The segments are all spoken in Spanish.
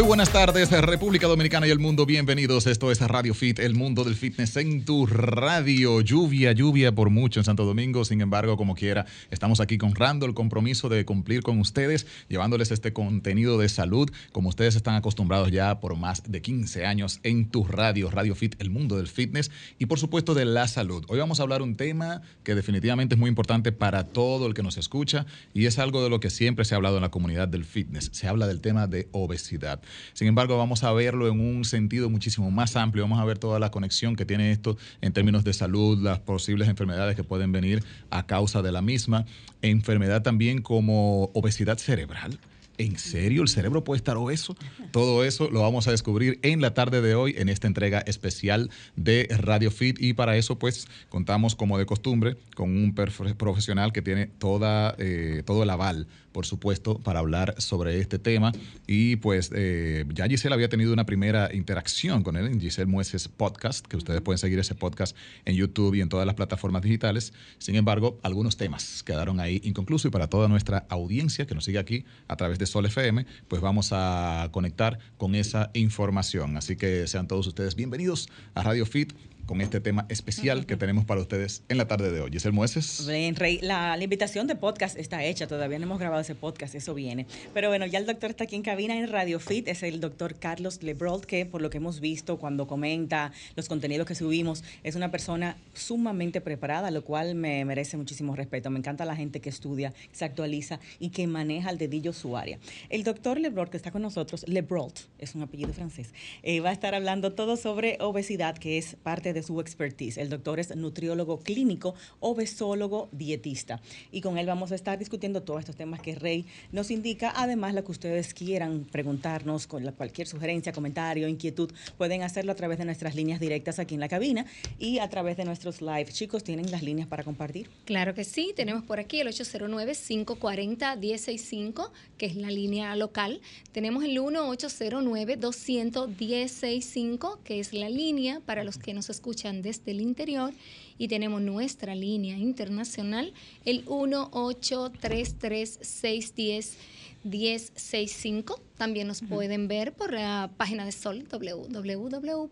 Muy buenas tardes, República Dominicana y el mundo. Bienvenidos. Esto es Radio Fit, el mundo del fitness en tu radio. Lluvia, lluvia por mucho en Santo Domingo. Sin embargo, como quiera, estamos aquí honrando el compromiso de cumplir con ustedes, llevándoles este contenido de salud, como ustedes están acostumbrados ya por más de 15 años en tu radio, Radio Fit, el mundo del fitness y por supuesto de la salud. Hoy vamos a hablar un tema que definitivamente es muy importante para todo el que nos escucha y es algo de lo que siempre se ha hablado en la comunidad del fitness. Se habla del tema de obesidad. Sin embargo, vamos a verlo en un sentido muchísimo más amplio. Vamos a ver toda la conexión que tiene esto en términos de salud, las posibles enfermedades que pueden venir a causa de la misma, enfermedad también como obesidad cerebral. ¿En serio el cerebro puede estar obeso? Todo eso lo vamos a descubrir en la tarde de hoy en esta entrega especial de Radio Fit y para eso pues contamos como de costumbre con un profesional que tiene toda, eh, todo el aval, por supuesto, para hablar sobre este tema y pues eh, ya Giselle había tenido una primera interacción con él en Giselle Mueces Podcast, que ustedes pueden seguir ese podcast en YouTube y en todas las plataformas digitales. Sin embargo, algunos temas quedaron ahí inconclusos y para toda nuestra audiencia que nos sigue aquí a través de Sol FM, pues vamos a conectar con esa información. Así que sean todos ustedes bienvenidos a Radio Fit con este tema especial que tenemos para ustedes en la tarde de hoy. Giselle Mueces. Bien, Rey, la, la invitación de podcast está hecha, todavía no hemos grabado ese podcast, eso viene. Pero bueno, ya el doctor está aquí en cabina en Radio Fit, es el doctor Carlos Lebrold, que por lo que hemos visto cuando comenta los contenidos que subimos, es una persona sumamente preparada, lo cual me merece muchísimo respeto. Me encanta la gente que estudia, se actualiza y que maneja al dedillo su área. El doctor Lebrold, que está con nosotros, Lebrold, es un apellido francés, eh, va a estar hablando todo sobre obesidad, que es parte de su expertise. El doctor es nutriólogo clínico, obesólogo, dietista. Y con él vamos a estar discutiendo todos estos temas que Rey nos indica. Además, lo que ustedes quieran preguntarnos, con la- cualquier sugerencia, comentario, inquietud, pueden hacerlo a través de nuestras líneas directas aquí en la cabina y a través de nuestros live. Chicos, ¿tienen las líneas para compartir? Claro que sí, tenemos por aquí el 809-540-1065, que es la línea local. Tenemos el 1-809-200-1065, que es la línea para los que nos escuchan desde el interior. Y tenemos nuestra línea internacional, el 1-833-610. 1065. También nos pueden ver por la página de Sol, www.solfm.com.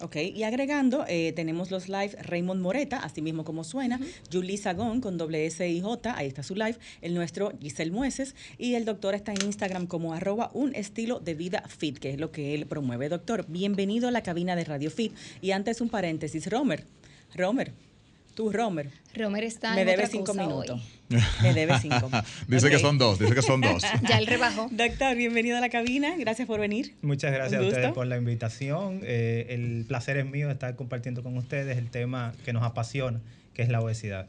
Ok, y agregando, eh, tenemos los live Raymond Moreta, así mismo como suena, Julie Sagón con doble S y J, ahí está su live, el nuestro Giselle Mueces, y el doctor está en Instagram como arroba un estilo de vida fit, que es lo que él promueve. Doctor, bienvenido a la cabina de Radio Fit. Y antes un paréntesis, Romer, Romer, tú Romer, Romer está me en debe otra cinco cosa minutos. hoy. Me debe cinco. dice que son dos, dice que son dos. Ya él rebajó. Doctor, bienvenido a la cabina, gracias por venir. Muchas gracias a ustedes por la invitación. Eh, el placer es mío estar compartiendo con ustedes el tema que nos apasiona, que es la obesidad.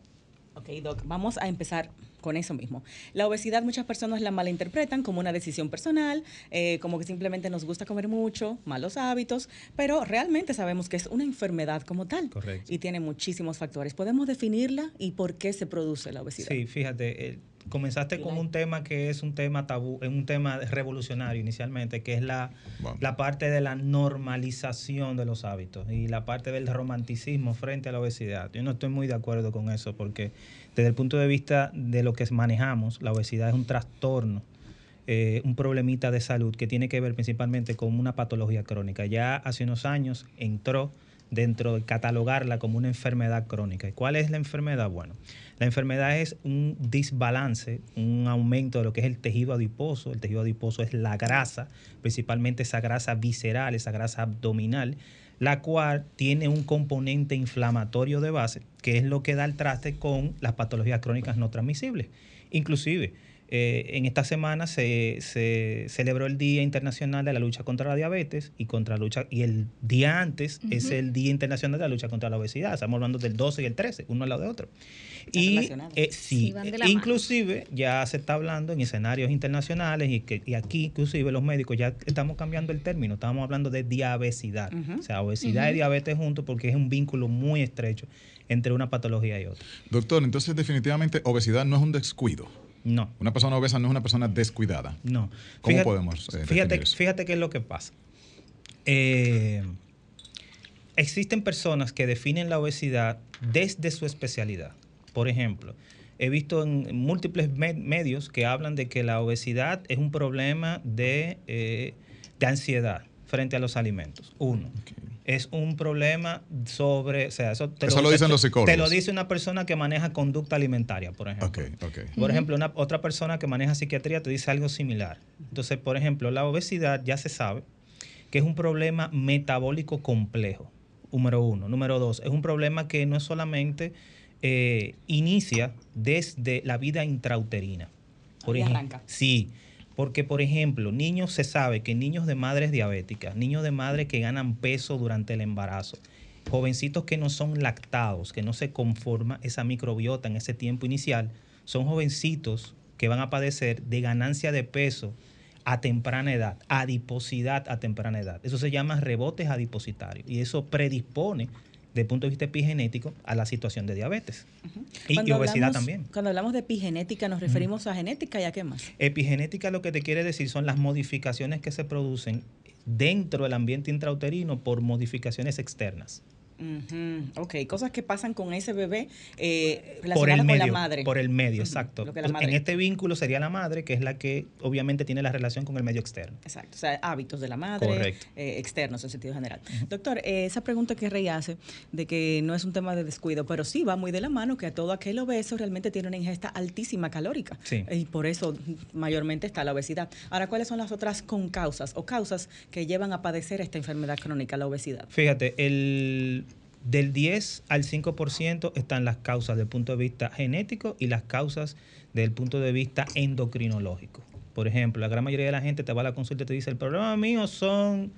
Ok, Doc, vamos a empezar con eso mismo. La obesidad muchas personas la malinterpretan como una decisión personal, eh, como que simplemente nos gusta comer mucho, malos hábitos, pero realmente sabemos que es una enfermedad como tal. Correcto. Y tiene muchísimos factores. ¿Podemos definirla y por qué se produce la obesidad? Sí, fíjate, eh, comenzaste con un tema que es un tema tabú, es un tema revolucionario inicialmente, que es la, Bueno. la parte de la normalización de los hábitos y la parte del romanticismo frente a la obesidad. Yo no estoy muy de acuerdo con eso porque desde el punto de vista de lo que manejamos, la obesidad es un trastorno eh, un problemita de salud que tiene que ver principalmente con una patología crónica. Ya hace unos años entró dentro de catalogarla como una enfermedad crónica. ¿Y cuál es la enfermedad? Bueno, la enfermedad es un desbalance, un aumento de lo que es el tejido adiposo. El tejido adiposo es la grasa, principalmente esa grasa visceral, esa grasa abdominal, la cual tiene un componente inflamatorio de base, que es lo que da el traste con las patologías crónicas no transmisibles. Inclusive, eh, en esta semana se, se, celebró el Día Internacional de la Lucha contra la Diabetes y contra la lucha y el día antes es el Día Internacional de la Lucha contra la Obesidad. Estamos hablando del 12 y el 13, uno al lado de otro. Y eh, sí, inclusive ya se está hablando en escenarios internacionales y, que, y aquí inclusive los médicos ya estamos cambiando el término, estamos hablando de diabesidad. O sea, obesidad y diabetes juntos porque es un vínculo muy estrecho entre una patología y otra. Doctor, entonces definitivamente obesidad no es un descuido. No. Una persona obesa no es una persona descuidada. No. ¿Cómo podemos? Eh, fíjate, fíjate qué es lo que pasa. Eh, existen personas que definen la obesidad desde su especialidad. Por ejemplo, he visto en múltiples medios que hablan de que la obesidad es un problema de, eh, de ansiedad frente a los alimentos. Uno es un problema sobre, o sea, eso te lo, dicen los psicólogos. Te lo dice una persona que maneja conducta alimentaria, por ejemplo. Okay, okay. Por ejemplo, una, otra persona que maneja psiquiatría te dice algo similar. Entonces, por ejemplo, la obesidad ya se sabe que es un problema metabólico complejo, número uno. Número dos, es un problema que no es solamente eh, inicia desde la vida intrauterina. Por ejemplo, sí porque, por ejemplo, niños se sabe que niños de madres diabéticas, niños de madres que ganan peso durante el embarazo, jovencitos que no son lactados, que no se conforma esa microbiota en ese tiempo inicial, son jovencitos que van a padecer de ganancia de peso a temprana edad, adiposidad a temprana edad. Eso se llama rebotes adipositarios y eso predispone desde el punto de vista epigenético a la situación de diabetes y, obesidad también. Cuando hablamos de epigenética nos referimos a genética y a qué más. Epigenética lo que te quiere decir son las modificaciones que se producen dentro del ambiente intrauterino por modificaciones externas. Ok, cosas que pasan con ese bebé eh, relacionadas con la madre. Por el medio, exacto. En este vínculo sería la madre, que es la que obviamente tiene la relación con el medio externo. Exacto, o sea, hábitos de la madre, eh, externos en sentido general. Doctor, eh, esa pregunta que Rey hace de que no es un tema de descuido, pero sí va muy de la mano que a todo aquel obeso realmente tiene una ingesta altísima calórica. Sí. Y por eso mayormente está la obesidad. Ahora, ¿cuáles son las otras concausas o causas que llevan a padecer esta enfermedad crónica, la obesidad? Fíjate, el del 10 al 5% están las causas desde el punto de vista genético y las causas desde el punto de vista endocrinológico. Por ejemplo, la gran mayoría de la gente te va a la consulta y te dice, el problema mío son,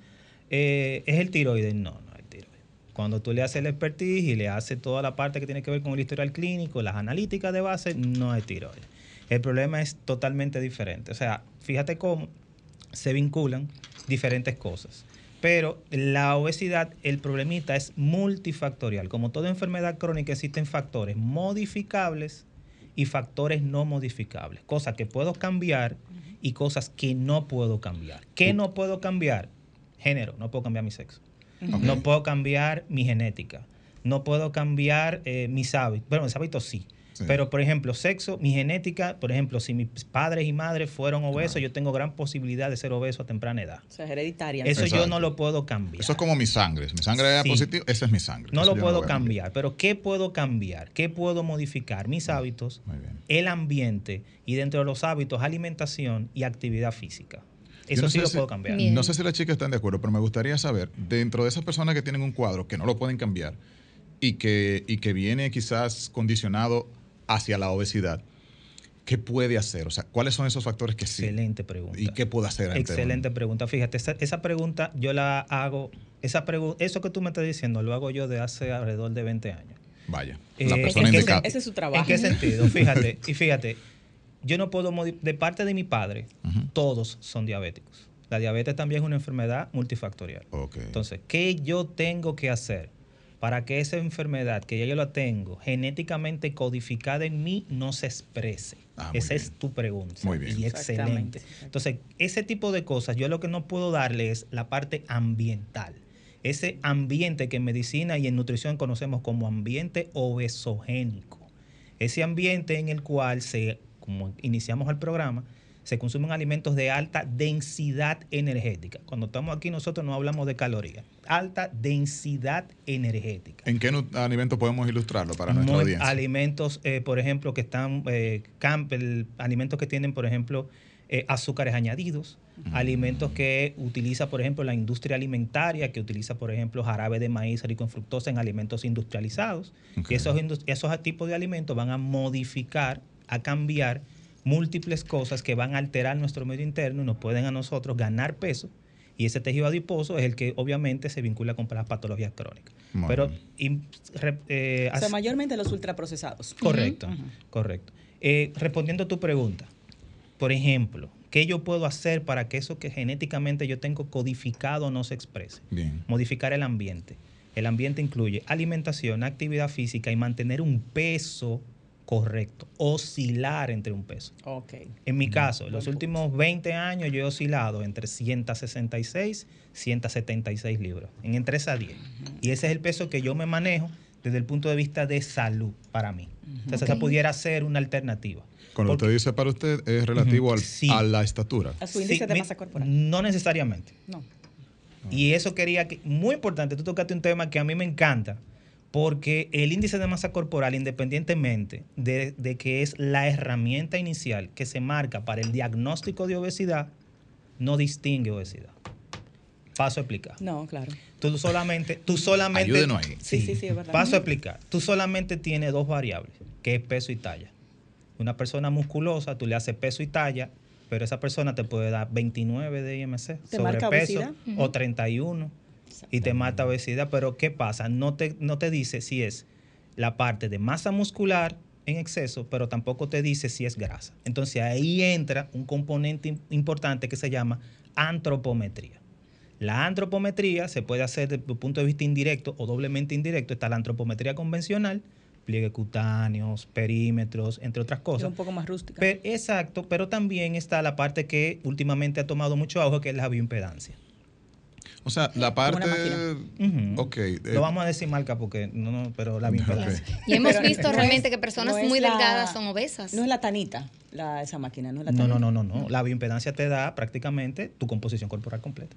eh, es el tiroides. No, no es tiroides. Cuando tú le haces el expertise y le haces toda la parte que tiene que ver con el historial clínico, las analíticas de base, no es tiroides. El problema es totalmente diferente. O sea, fíjate cómo se vinculan diferentes cosas. Pero la obesidad, el problemita es multifactorial. Como toda enfermedad crónica existen factores modificables y factores no modificables. Cosas que puedo cambiar y cosas que no puedo cambiar. ¿Qué no puedo cambiar? Género, no puedo cambiar mi sexo. No puedo cambiar mi genética. No puedo cambiar eh, mis hábitos. Bueno, mis hábitos sí pero, por ejemplo, sexo, mi genética, por ejemplo, si mis padres y madres fueron obesos, yo tengo gran posibilidad de ser obeso a temprana edad. O sea, es hereditaria. Eso yo no lo puedo cambiar. Eso es como mi sangre. mi sangre es positiva, esa es mi sangre. No lo puedo cambiar. Pero ¿qué puedo cambiar? ¿Qué puedo modificar? Mis hábitos, el ambiente y dentro de los hábitos, alimentación y actividad física. Eso sí lo puedo cambiar. No sé si las chicas están de acuerdo, pero me gustaría saber, dentro de esas personas que tienen un cuadro que no lo pueden cambiar y que, y que viene quizás condicionado hacia la obesidad, ¿qué puede hacer? O sea, ¿cuáles son esos factores que sí? Excelente pregunta. ¿Y qué puede hacer? Excelente pregunta. Fíjate, esa, pregunta yo la hago, esa eso que tú me estás diciendo lo hago yo de hace alrededor de 20 años. Vaya, eh, la persona indicada. Ese es su trabajo. ¿En qué sentido? Fíjate, y fíjate, yo no puedo, de parte de mi padre, todos son diabéticos. La diabetes también es una enfermedad multifactorial. Entonces, ¿qué yo tengo que hacer? Para que esa enfermedad que ya yo la tengo genéticamente codificada en mí no se exprese. Ah, esa es tu pregunta. Muy bien. Y excelente. Entonces, ese tipo de cosas, yo lo que no puedo darle es la parte ambiental. Ese ambiente que en medicina y en nutrición conocemos como ambiente obesogénico. Ese ambiente en el cual se, como iniciamos el programa, se consumen alimentos de alta densidad energética. Cuando estamos aquí nosotros no hablamos de calorías, alta densidad energética. ¿En qué alimentos podemos ilustrarlo para nuestra audiencia? Alimentos, eh, por ejemplo, que están, eh, alimentos que tienen, por ejemplo, eh, azúcares añadidos, alimentos que utiliza, por ejemplo, la industria alimentaria, que utiliza, por ejemplo, jarabe de maíz rico en fructosa en alimentos industrializados. Y esos tipos de alimentos van a modificar, a cambiar múltiples cosas que van a alterar nuestro medio interno y nos pueden a nosotros ganar peso. Y ese tejido adiposo es el que obviamente se vincula con las patologías crónicas. Muy Pero re- eh, O sea, mayormente los ultraprocesados. Correcto, correcto. Eh, respondiendo a tu pregunta, por ejemplo, ¿qué yo puedo hacer para que eso que genéticamente yo tengo codificado no se exprese? Bien. Modificar el ambiente. El ambiente incluye alimentación, actividad física y mantener un peso correcto, oscilar entre un peso. Ok. En mi caso, en los últimos 20 años yo he oscilado entre 166 y 176 libras, en entre esas 10. Y ese es el peso que yo me manejo desde el punto de vista de salud para mí. Entonces, esa pudiera ser una alternativa. Cuando Porque- usted dice para usted es relativo al- sí. a la estatura. A su índice Sí, de mi- masa corporal. No necesariamente. No. Y eso quería que, muy importante, tú tocaste un tema que a mí me encanta, porque el índice de masa corporal, independientemente de, de que es la herramienta inicial que se marca para el diagnóstico de obesidad, no distingue obesidad. Paso a explicar. No, claro. Tú solamente, tú solamente. Ayúdenos ahí. Sí, sí, sí, es verdad. Paso a explicar. Tú solamente tienes dos variables, que es peso y talla. Una persona musculosa, tú le haces peso y talla, pero esa persona te puede dar 29 de IMC, ¿Te marca sobrepeso, obesidad? o 31, y te mata obesidad. Pero ¿qué pasa? No te, no te dice si es la parte de masa muscular en exceso, pero tampoco te dice si es grasa. Entonces ahí entra un componente im- importante que se llama antropometría. La antropometría se puede hacer desde el punto de vista indirecto o doblemente indirecto. Está la antropometría convencional, pliegue cutáneos, perímetros, entre otras Es cosas. un poco más rústica. Pe- exacto, pero también está la parte que últimamente ha tomado mucho auge, que es la bioimpedancia. O sea, la parte. Ujú. Ok. eh, Lo vamos a decir marca porque no, no pero la bioimpedancia. Y hemos visto no realmente es- que personas no muy la- delgadas son obesas. No es la tanita, la, esa máquina, no es la No, tanita. no, no, no, no. La bioimpedancia te da prácticamente tu composición corporal completa.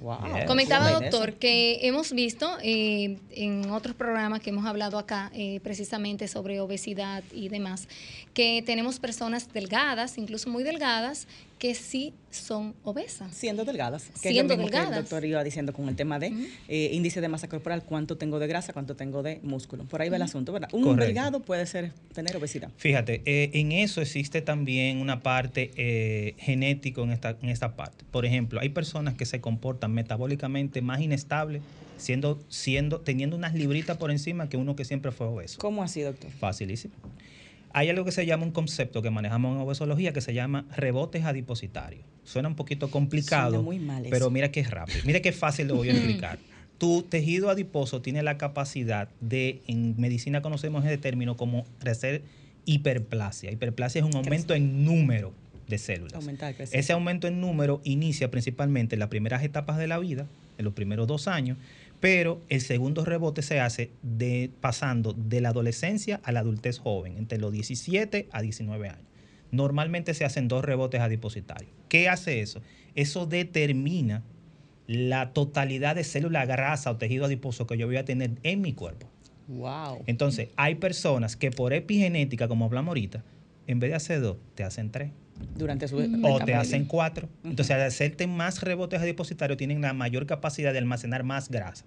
Wow. Yes. Comentaba, doctor, que hemos visto eh, en otros programas que hemos hablado acá, eh, precisamente sobre obesidad y demás, que tenemos personas delgadas, incluso muy delgadas, que sí son obesas. Siendo delgadas. Que Siendo es lo mismo que el delgadas. doctor iba diciendo con el tema de eh, índice de masa corporal, cuánto tengo de grasa, cuánto tengo de músculo. Por ahí va el asunto, ¿verdad? Un Correcto. delgado puede ser tener obesidad. Fíjate, eh, en eso existe también una parte eh, genética en esta, en esta parte. Por ejemplo, hay personas que se comportan metabólicamente más inestables, siendo, siendo, teniendo unas libritas por encima que uno que siempre fue obeso. ¿Cómo así, doctor? Facilísimo. Hay algo que se llama un concepto que manejamos en obesología que se llama rebotes adipositarios. Suena un poquito complicado, Suena muy mal pero mira que es rápido. Mira qué fácil lo voy a explicar. Tu tejido adiposo tiene la capacidad de, en medicina conocemos ese término como hacer hiperplasia. Hiperplasia es un aumento en número de células. Aumentar. Ese aumento en número inicia principalmente en las primeras etapas de la vida, en los primeros dos años, pero el segundo rebote se hace de, pasando de la adolescencia a la adultez joven, entre los 17 a 19 años. Normalmente se hacen dos rebotes adipositarios. ¿Qué hace eso? Eso determina la totalidad de célula grasa o tejido adiposo que yo voy a tener en mi cuerpo. Wow. Entonces, hay personas que por epigenética, como hablamos ahorita, en vez de hacer dos, te hacen tres Durante su o etapa te hacen cuatro. Entonces, al hacerte más rebotes adipositarios, tienen la mayor capacidad de almacenar más grasa.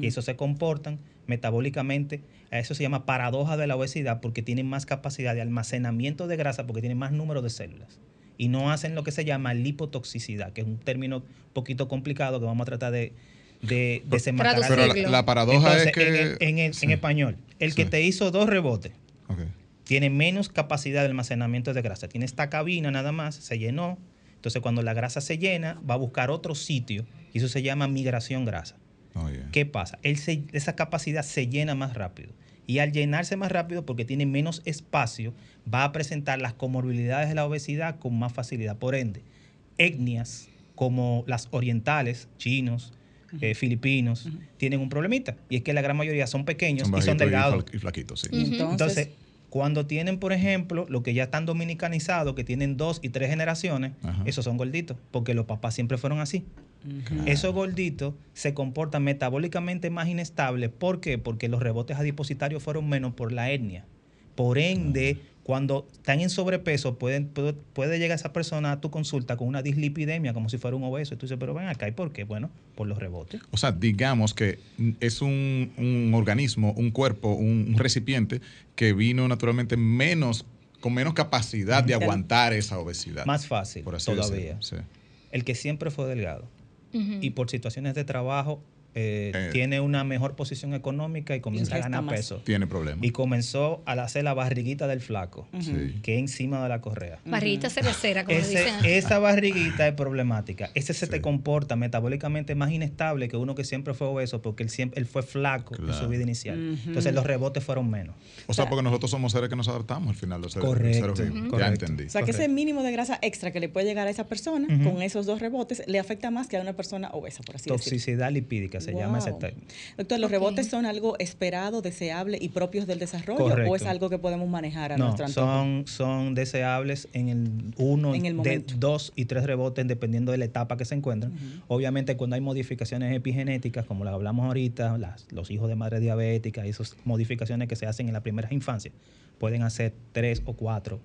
Y eso se comportan metabólicamente. A eso se llama paradoja de la obesidad porque tienen más capacidad de almacenamiento de grasa porque tienen más número de células. Y no hacen lo que se llama lipotoxicidad, que es un término un poquito complicado que vamos a tratar de, de. Pero la, la paradoja Entonces, es que. en, el- en el- Sí. en español, el que te hizo dos rebotes Ok. Tiene menos capacidad de almacenamiento de grasa. Tiene esta cabina nada más, se llenó. Entonces, cuando la grasa se llena, va a buscar otro sitio y eso se llama migración grasa. Oh, yeah. ¿Qué pasa? Él se- esa capacidad se llena más rápido. Y al llenarse más rápido, porque tiene menos espacio, va a presentar las comorbilidades de la obesidad con más facilidad. Por ende, etnias como las orientales, chinos, eh, filipinos, tienen un problemita. Y es que la gran mayoría son pequeños Son y son delgados. fla- y flaquitos, sí. Entonces, cuando tienen, por ejemplo, lo que ya están dominicanizados, que tienen dos y tres generaciones, Ajá. esos son gorditos, porque los papás siempre fueron así. Esos gorditos se comportan metabólicamente más inestables. ¿Por qué? Porque los rebotes adipositarios fueron menos por la etnia. Por ende, Cuando están en sobrepeso, pueden, puede, puede llegar esa persona a tu consulta con una dislipidemia, como si fuera un obeso. Y tú dices, pero ven acá, ¿y por qué? Bueno, por los rebotes. O sea, digamos que es un, un organismo, un cuerpo, un, un recipiente que vino naturalmente menos, con menos capacidad de aguantar esa obesidad. Más fácil por así todavía. sí. El que siempre fue delgado y por situaciones de trabajo eh, Eh. tiene una mejor posición económica y comienza a ganar más. peso. Tiene problemas. Y comenzó a hacer la barriguita del flaco, que es encima de la correa. Barriguita cervecera, como Ese- dicen. esa barriguita es problemática. Ese se te comporta metabólicamente más inestable que uno que siempre fue obeso porque él, siempre, él fue flaco en su vida inicial. Entonces los rebotes fueron menos. O sea, porque nosotros somos seres que nos adaptamos al final, los seres, Correcto, seres. Ya correcto. entendí. O sea, que ese mínimo de grasa extra que le puede llegar a esa persona con esos dos rebotes le afecta más que a una persona obesa, por así decirlo. Toxicidad lipídica se llama ese término. Doctor, ¿los rebotes son algo esperado, deseable y propios del desarrollo o Correcto. es algo que podemos manejar a No, nuestro antojo? son, son deseables en el uno, En el de dos y tres rebotes dependiendo de la etapa que se encuentran. Obviamente cuando hay modificaciones epigenéticas, como las hablamos ahorita, las- los hijos de madre diabética y esas modificaciones que se hacen en las primeras infancias, pueden hacer tres o cuatro,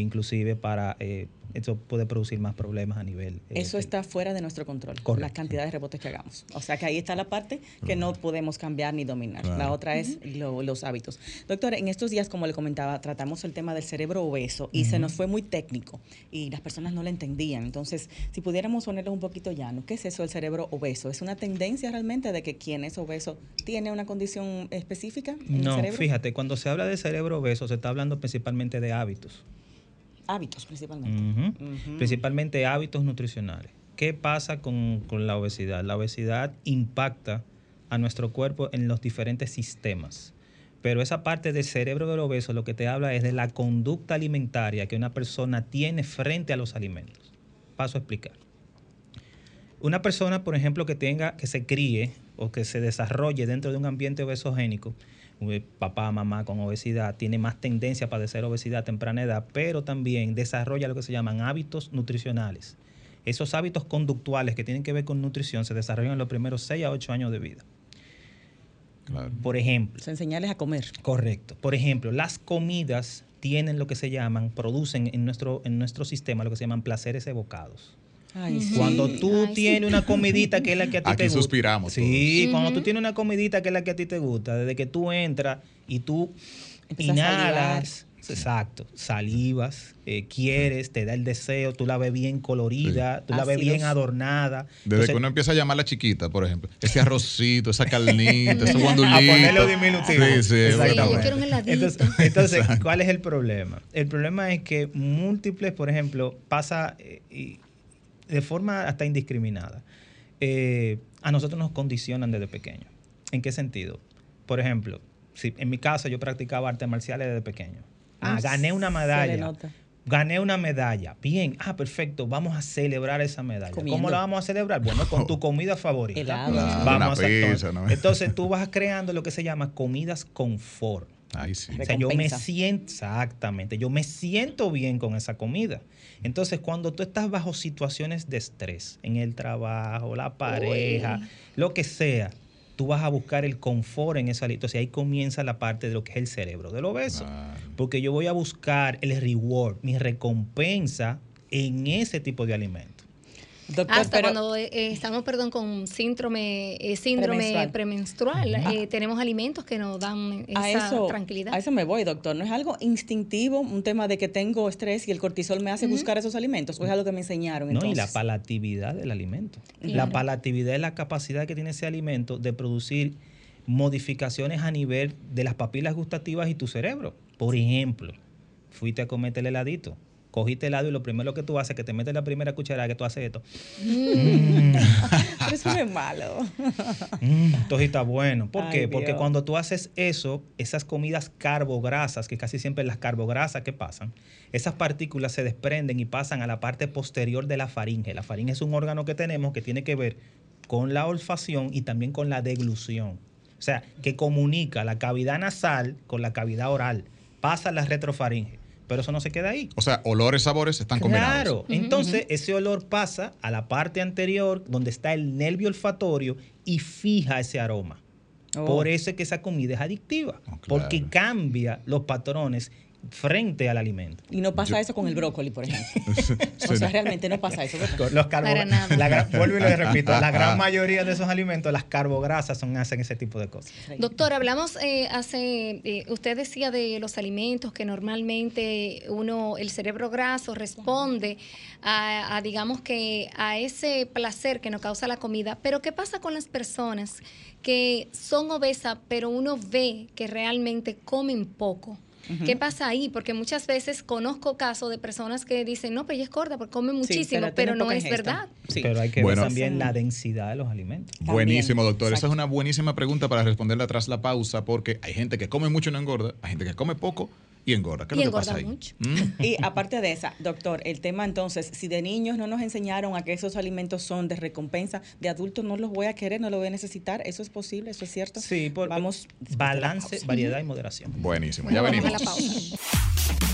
inclusive para, eh, eso puede producir más problemas a nivel... eh, Eso está fuera de nuestro control, Correcto. la cantidad de rebotes que hagamos. O sea que ahí está la parte que no podemos cambiar ni dominar. Claro. La otra es lo- los hábitos. Doctor, en estos días, como le comentaba, tratamos el tema del cerebro obeso y se nos fue muy técnico y las personas no lo entendían. Entonces, si pudiéramos ponerlo un poquito llano, ¿qué es eso del cerebro obeso? ¿Es una tendencia realmente de que quien es obeso tiene una condición específica en el No, cerebro? fíjate, cuando se habla de cerebro obeso se está hablando principalmente de hábitos. Hábitos principalmente. Principalmente hábitos nutricionales. ¿Qué pasa con, con la obesidad? La obesidad impacta a nuestro cuerpo en los diferentes sistemas. Pero esa parte del cerebro del obeso lo que te habla es de la conducta alimentaria que una persona tiene frente a los alimentos. Paso a explicar. Una persona, por ejemplo, que tenga, que se críe o que se desarrolle dentro de un ambiente obesogénico, papá, mamá con obesidad, tiene más tendencia a padecer obesidad a temprana edad, pero también desarrolla lo que se llaman hábitos nutricionales. Esos hábitos conductuales que tienen que ver con nutrición se desarrollan en los primeros 6 a 8 años de vida. Claro. Por ejemplo, Se enseñarles a comer. Correcto. Por ejemplo, las comidas tienen lo que se llaman, producen en nuestro, en nuestro sistema lo que se llaman placeres evocados. Ay, sí. Cuando tú Ay, sí. tienes una comidita que es la que a ti Aquí te gusta. suspiramos Sí, todos. cuando tú tienes una comidita que es la que a ti te gusta, desde que tú entras y tú Empiezas a inhalas, exacto, salivas, eh, quieres, te da el deseo, tú la ves bien colorida, tú la ves bien adornada. Desde Entonces, que uno empieza a llamarla chiquita, por ejemplo. Ese arrocito, esa carnita, ese guandulito. A ponerlo diminutivo. Sí, sí, Sí, yo exactamente. quiero un heladito. Entonces, entonces, ¿cuál es el problema? El problema es que múltiples, por ejemplo, pasa eh, y de forma hasta indiscriminada. Eh, a nosotros nos condicionan desde pequeño. ¿En qué sentido? Por ejemplo, si en mi caso yo practicaba artes marciales desde pequeño. Ah, Ah, gané una medalla. Gané una medalla. Bien, ah, perfecto. Vamos a celebrar esa medalla. Comiendo. ¿Cómo la vamos a celebrar? Bueno, con tu comida favorita. Helado. Claro, Vamos una a pizza, ¿no? entonces, tú vas creando lo que se llama comidas confort. Ay, sí. O sea, yo me siento, exactamente, yo me siento bien con esa comida. Entonces, cuando tú estás bajo situaciones de estrés, en el trabajo, la pareja, lo que sea, tú vas a buscar el confort en esa Entonces, ahí comienza la parte de lo que es el cerebro del obeso. Porque yo voy a buscar el reward, mi recompensa en ese tipo de alimento. Doctor, Hasta pero- cuando eh, eh, estamos, perdón, con síndrome, eh, síndrome premenstrual, eh, tenemos alimentos que nos dan esa a eso, tranquilidad. a eso me voy, doctor. ¿No es algo instintivo, un tema de que tengo estrés y el cortisol me hace buscar esos alimentos? ¿O es algo que me enseñaron No, y la palatividad del alimento. La palatividad es la capacidad que tiene ese alimento de producir modificaciones a nivel de las papilas gustativas y tu cerebro. Por ejemplo, fuiste a comerte el heladito, cogiste helado y lo primero que tú haces es que te metes la primera cucharada que tú haces esto. Pero eso no es malo. Mm, sí está bueno. ¿Por Ay, qué? Porque cuando tú haces eso, esas comidas carbograsas, que casi siempre las carbograsas que pasan, esas partículas se desprenden y pasan a la parte posterior de la faringe. La faringe es un órgano que tenemos que tiene que ver con la olfacción y también con la deglución. O sea, que comunica la cavidad nasal con la cavidad oral. Pasa a la retrofaringe. Pero eso no se queda ahí. O sea, olores, sabores están combinados. Claro, entonces ese olor pasa a la parte anterior donde está el nervio olfatorio y fija ese aroma. Oh. Por eso es que esa comida es adictiva, Oh, claro. porque cambia los patrones frente al alimento. Y no pasa eso con el brócoli, por ejemplo. o sea, realmente no pasa eso. Los carbo- Para nada. la gran- vuelvo y le repito, la gran mayoría de esos alimentos, las carbograsas, son, hacen ese tipo de cosas. Doctor, hablamos eh, hace, eh, usted decía de los alimentos que normalmente uno, el cerebro graso responde a, a, digamos que a ese placer que nos causa la comida, pero ¿qué pasa con las personas que son obesas, pero uno ve que realmente comen poco? ¿Qué pasa ahí? Porque muchas veces conozco casos de personas que dicen, no, pero ella es gorda porque come muchísimo, pero no es verdad. Sí. Pero hay que Bueno. ver también la densidad de los alimentos. Buenísimo, doctor. Esa es una buenísima pregunta para responderla tras la pausa, porque hay gente que come mucho y no engorda, hay gente que come poco y engorda. ¿Qué es Y lo que pasa engorda ahí? mucho. ¿Mm? Y aparte de esa, doctor, el tema entonces, si de niños no nos enseñaron a que esos alimentos son de recompensa, de adultos no los voy a querer, no los voy a necesitar, ¿eso es posible? ¿Eso es cierto? Sí, por Vamos. balance, variedad y moderación. Buenísimo, ya venimos. a la pausa.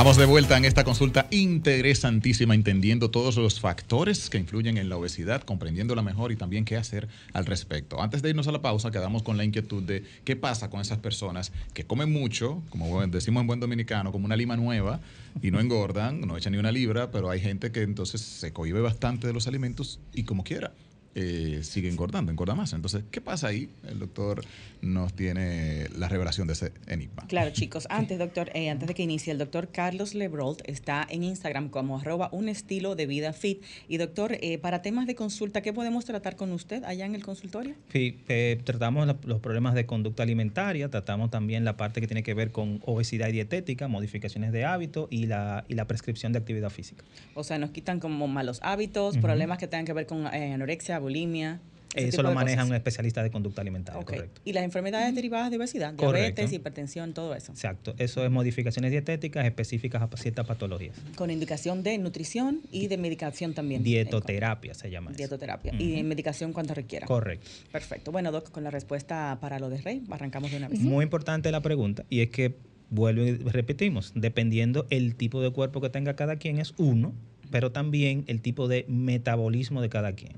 Estamos de vuelta en esta consulta interesantísima, entendiendo todos los factores que influyen en la obesidad, comprendiéndola mejor y también qué hacer al respecto. Antes de irnos a la pausa, quedamos con la inquietud de qué pasa con esas personas que comen mucho, como decimos en buen dominicano, como una lima nueva, y no engordan, no echan ni una libra, pero hay gente que entonces se cohibe bastante de los alimentos y como quiera. Eh, sigue engordando, engorda más. Entonces, ¿qué pasa ahí? El doctor nos tiene la revelación de ese enigma. Claro, chicos. Antes, doctor, eh, antes de que inicie, el doctor Carlos Lebrold está en Instagram como arroba un estilo de vida fit. Y doctor, eh, para temas de consulta, ¿qué podemos tratar con usted allá en el consultorio? Sí, eh, tratamos la- los problemas de conducta alimentaria, tratamos también la parte que tiene que ver con obesidad y dietética, modificaciones de hábito y la, y la prescripción de actividad física. O sea, nos quitan como malos hábitos, problemas que tengan que ver con eh, anorexia, bulimia. Eso lo maneja un especialista de conducta alimentaria, correcto. Y las enfermedades derivadas de obesidad, Correcto. diabetes, hipertensión, todo eso. Exacto, eso es modificaciones dietéticas específicas a ciertas patologías. Con indicación de nutrición y de medicación también. Dietoterapia se llama eso. Dietoterapia. Y en medicación cuando requiera. Correcto. Perfecto. Bueno, Doc, con la respuesta para lo de Rey, arrancamos de una vez. Muy importante la pregunta y es que, vuelvo y repetimos, dependiendo el tipo de cuerpo que tenga cada quien es uno, pero también el tipo de metabolismo de cada quien.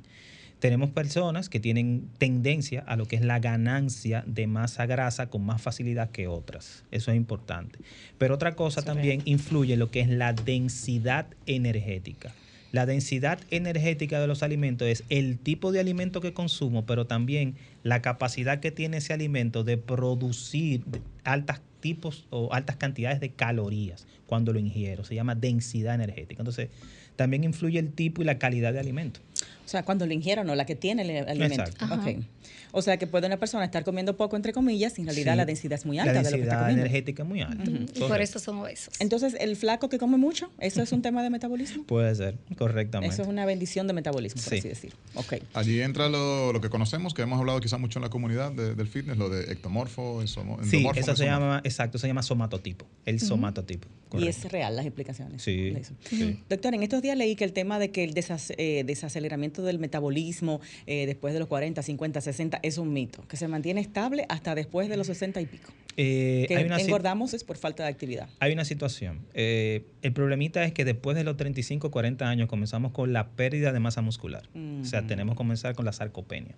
Tenemos personas que tienen tendencia a lo que es la ganancia de masa grasa con más facilidad que otras. Eso es importante. Pero otra cosa también influye lo que es la densidad energética. La densidad energética de los alimentos es el tipo de alimento que consumo, pero también la capacidad que tiene ese alimento de producir altas tipos o altas cantidades de calorías cuando lo ingiero. Se llama densidad energética. Entonces, también influye el tipo y la calidad de alimento. O sea, cuando lo ingiera, no la que tiene el alimento. Exacto. O sea, que puede una persona estar comiendo poco, entre comillas, y en realidad Sí. la densidad es muy alta La de lo que está densidad comiendo. energética es muy alta. Y por eso son obesos. Entonces, el flaco que come mucho, ¿eso es un tema de metabolismo? Puede ser, correctamente. Eso es una bendición de metabolismo, por Sí. así decir. Ok. Allí entra lo, lo que conocemos, que hemos hablado quizás mucho en la comunidad de- del fitness, lo de ectomorfo, ensomo- Sí, endomorfo, eso se llama, exacto, se llama somatotipo. El somatotipo. Y es real las explicaciones. Sí, de eso. sí. Doctor, en estos días leí que el tema de que el desas- eh, desaceleramiento del metabolismo eh, después de los 40, 50, 60 es un mito, que se mantiene estable hasta después de los 60 y pico. Eh, Que hay una sit- engordamos es por falta de actividad. Hay una situación. Eh, el problemita es que después de los 35, 40 años comenzamos con la pérdida de masa muscular. O sea, Ujú. tenemos que comenzar con la sarcopenia.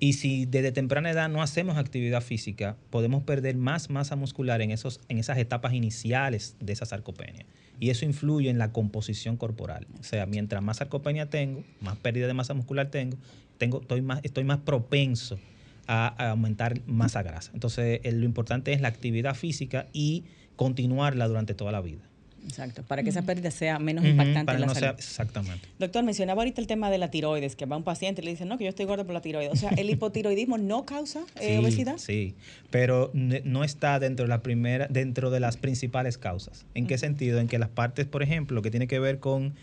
Y si desde temprana edad no hacemos actividad física, podemos perder más masa muscular en, esos, en esas etapas iniciales de esa sarcopenia. Y eso influye en la composición corporal. O sea, mientras más sarcopenia tengo, más pérdida de masa muscular tengo, tengo estoy, más, estoy más propenso a, a aumentar masa grasa. Entonces, eh, lo importante es la actividad física y continuarla durante toda la vida. Exacto, para que esa pérdida sea menos impactante para en la no sea- exactamente. Doctor, mencionaba ahorita el tema de la tiroides, que va un paciente y le dice, no, que yo estoy gordo por la tiroides. O sea, ¿el hipotiroidismo no causa eh, Sí, obesidad? Sí, pero no está dentro de la primera, dentro de las principales causas. ¿En qué sentido? En que las partes, por ejemplo, que tiene que ver con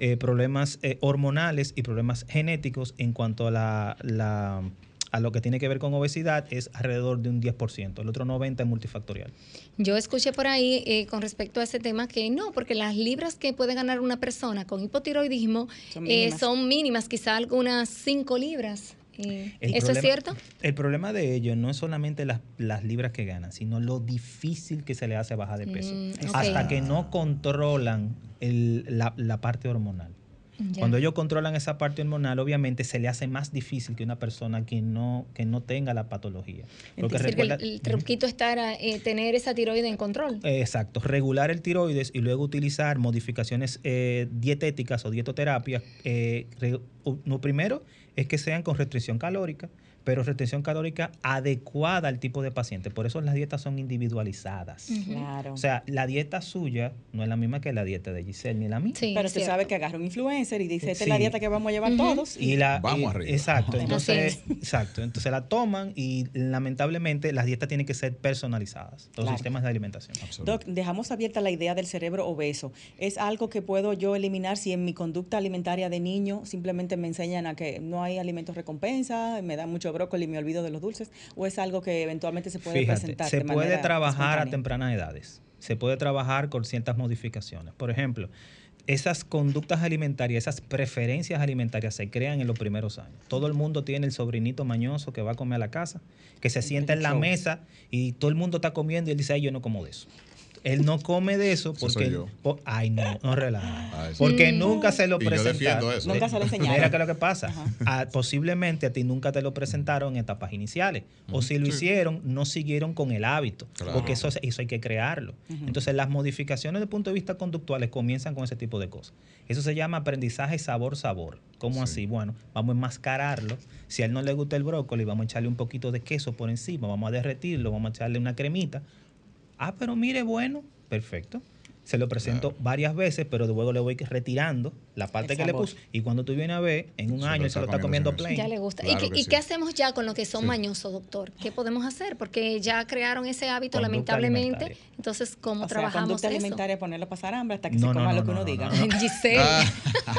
eh, problemas eh, hormonales y problemas genéticos en cuanto a la, la- a lo que tiene que ver con obesidad es alrededor de un 10%. El otro 90% es multifactorial. Yo escuché por ahí eh, con respecto a ese tema que no, porque las libras que puede ganar una persona con hipotiroidismo Son eh, mínimas. son mínimas, quizá algunas 5 libras. El ¿Eso problema- es cierto? El problema de ello no es solamente las, las libras que ganan, sino lo difícil que se le hace bajar de peso. Mm. Hasta que no controlan el- la, la parte hormonal. Ya. Cuando ellos controlan esa parte hormonal, obviamente se le hace más difícil que una persona que no, que no tenga la patología. Porque Es decir, que el, recuerda- el truquito está eh, tener esa tiroide en control. Exacto, regular el tiroides y luego utilizar modificaciones eh, dietéticas o dietoterapias. eh, re- lo primero es que sean con restricción calórica, pero restricción calórica adecuada al tipo de paciente. Por eso las dietas son individualizadas. Claro. O sea, la dieta suya no es la misma que la dieta de Giselle ni la mía. Sí, Pero cierto. sabe que agarra un influencer y dice, esta es la dieta que vamos a llevar todos. Y la, Vamos y- arriba. Exacto. Entonces, es. exacto. Entonces la toman y lamentablemente las dietas tienen que ser personalizadas. Los Claro. sistemas de alimentación. Doc, dejamos abierta la idea del cerebro obeso. ¿Es algo que puedo yo eliminar si en mi conducta alimentaria de niño simplemente me enseñan a que no hay alimentos recompensa, me dan mucho brócoli y me olvido de los dulces? ¿O es algo que eventualmente se puede Fíjate, presentar? se de puede manera trabajar a tempranas edades. Se puede trabajar con ciertas modificaciones. Por ejemplo, esas conductas alimentarias, esas preferencias alimentarias se crean en los primeros años. Todo el mundo tiene el sobrinito mañoso que va a comer a la casa, que se sienta en la mesa y todo el mundo está comiendo y él dice, ay, yo no como de eso. Él no come de eso porque... po- ay, no, no relaja. Ay, sí. Porque Mm. nunca se lo presentaron. defiendo eso. Nunca se lo enseñaron. Mira qué es lo que pasa. Ah, posiblemente a ti nunca te lo presentaron en etapas iniciales. O si lo Sí. hicieron, no siguieron con el hábito. Claro. Porque eso, eso hay que crearlo. Entonces, las modificaciones desde el punto de vista conductuales comienzan con ese tipo de cosas. Eso se llama aprendizaje sabor-sabor. ¿Cómo Sí. así? Bueno, vamos a enmascararlo. Si a él no le gusta el brócoli, vamos a echarle un poquito de queso por encima, vamos a derretirlo, vamos a echarle una cremita. Ah, pero mire, bueno, perfecto. Se lo presento Claro. varias veces, pero luego le voy retirando la parte El que le puse. Y cuando tú vienes a ver, en un Se año se lo está comiendo comiendo plain. Ya le gusta. Claro ¿Y, qué, que y sí. qué hacemos ya con los que son Sí. mañosos, doctor? ¿Qué podemos hacer? Porque ya crearon ese hábito, Conducta lamentablemente. alimentaria. Entonces, ¿cómo O sea, trabajamos conducta eso? alimentaria, ponerlo a pasar hambre hasta que No, se no, coma no, lo que no, uno no, diga. no, no. Giselle. Ah,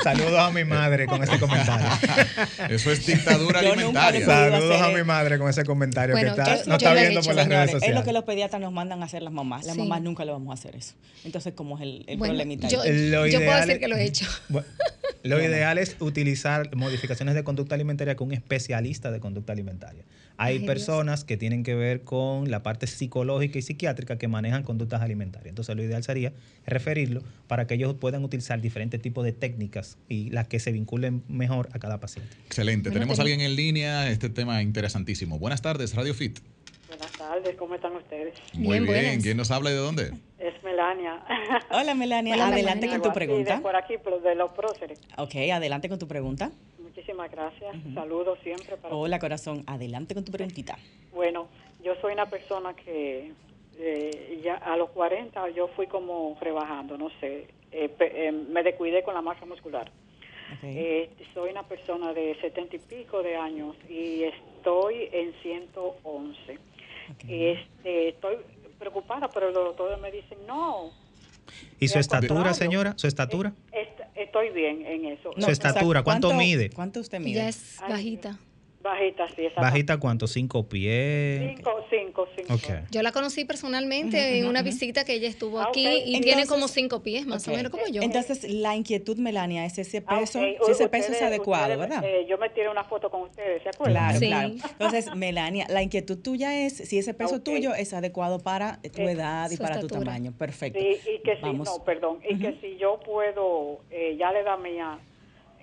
Saludos a mi madre con ese comentario. eso es dictadura alimentaria. Saludos a mi madre con ese comentario Bueno, que está, no está viendo por las redes Señores, es lo sociales. que los pediatras nos mandan a hacer las mamás. Las mamás nunca lo vamos a hacer eso. Entonces, ¿cómo es el, problemita? yo, puedo decir que lo he hecho. Lo ideal es utilizar modificaciones de conducta alimentaria con un especialista de conducta alimentaria. Hay Ay, Dios. personas que tienen que ver con la parte psicológica y psiquiátrica que manejan conductas alimentarias. Entonces, lo ideal sería referirlo para que ellos puedan utilizar diferentes tipos de técnicas y las que se vinculen mejor a cada paciente. Excelente. Bueno, Tenemos a alguien en línea. Este tema interesantísimo. Buenas tardes, Radio Fit. Buenas tardes, ¿cómo están ustedes? Muy Bien, bien. ¿Quién nos habla y de dónde? Melania. Hola, Melania. Hola, adelante Melania. con tu pregunta. de por aquí, de los próceres. Ok, adelante con tu pregunta. Muchísimas gracias. Saludos siempre para Hola, corazón. Adelante con tu preguntita. Bueno, yo soy una persona que eh, ya a los 40 yo fui como rebajando, no sé, eh, eh, me descuidé con la masa muscular. Ok. Eh, soy una persona de 70 y pico de años y estoy en 111. Ok. Este, estoy preocupada, pero los doctores me dicen, no. ¿Y su estatura, señora? ¿Su estatura? est- estoy bien en eso. Su estatura, ¿cuánto mide? ¿Cuánto usted mide? Ya es Ay, bajita. Bajita, sí, esa ¿Bajita cuánto? ¿Cinco pies? Cinco, cinco, cinco. Yo la conocí personalmente en una visita que ella estuvo Ah, aquí y tiene como cinco pies, más o menos como yo. Entonces, la inquietud, Melania, es ese Ah, peso. Si ese peso es adecuado, ustedes, ¿verdad? eh, yo me tiré una foto con ustedes, ¿se acuerdan? Claro, Sí. claro. Entonces, Melania, la inquietud tuya es si ese peso tuyo es adecuado para tu Eh, edad y para tu tamaño. Perfecto. Sí, y que si, Vamos. no, perdón, y que si yo puedo, eh, ya le da mía,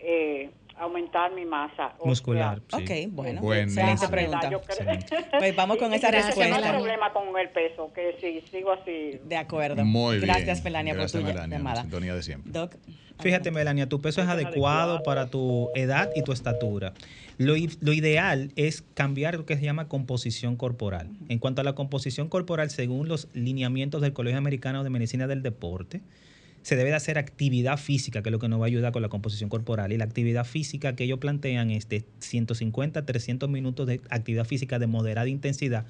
eh, aumentar mi masa. o Muscular. sea, sí. Ok, bueno. Bueno. Excelente pregunta. Excelente. Pues vamos con Y- esa respuesta. No hay problema con el peso, que si sigo así. De acuerdo. Muy bien. Gracias, Melania, Gracias, por tu Melania, llamada. Sintonía de siempre. Doc. Fíjate, Melania, tu peso es adecuado para tu edad y tu estatura. Lo, lo ideal es cambiar lo que se llama composición corporal. En cuanto a la composición corporal, según los lineamientos del Colegio Americano de Medicina del Deporte, se debe de hacer actividad física, que es lo que nos va a ayudar con la composición corporal. Y la actividad física que ellos plantean es de 150 a 300 minutos de actividad física de moderada intensidad.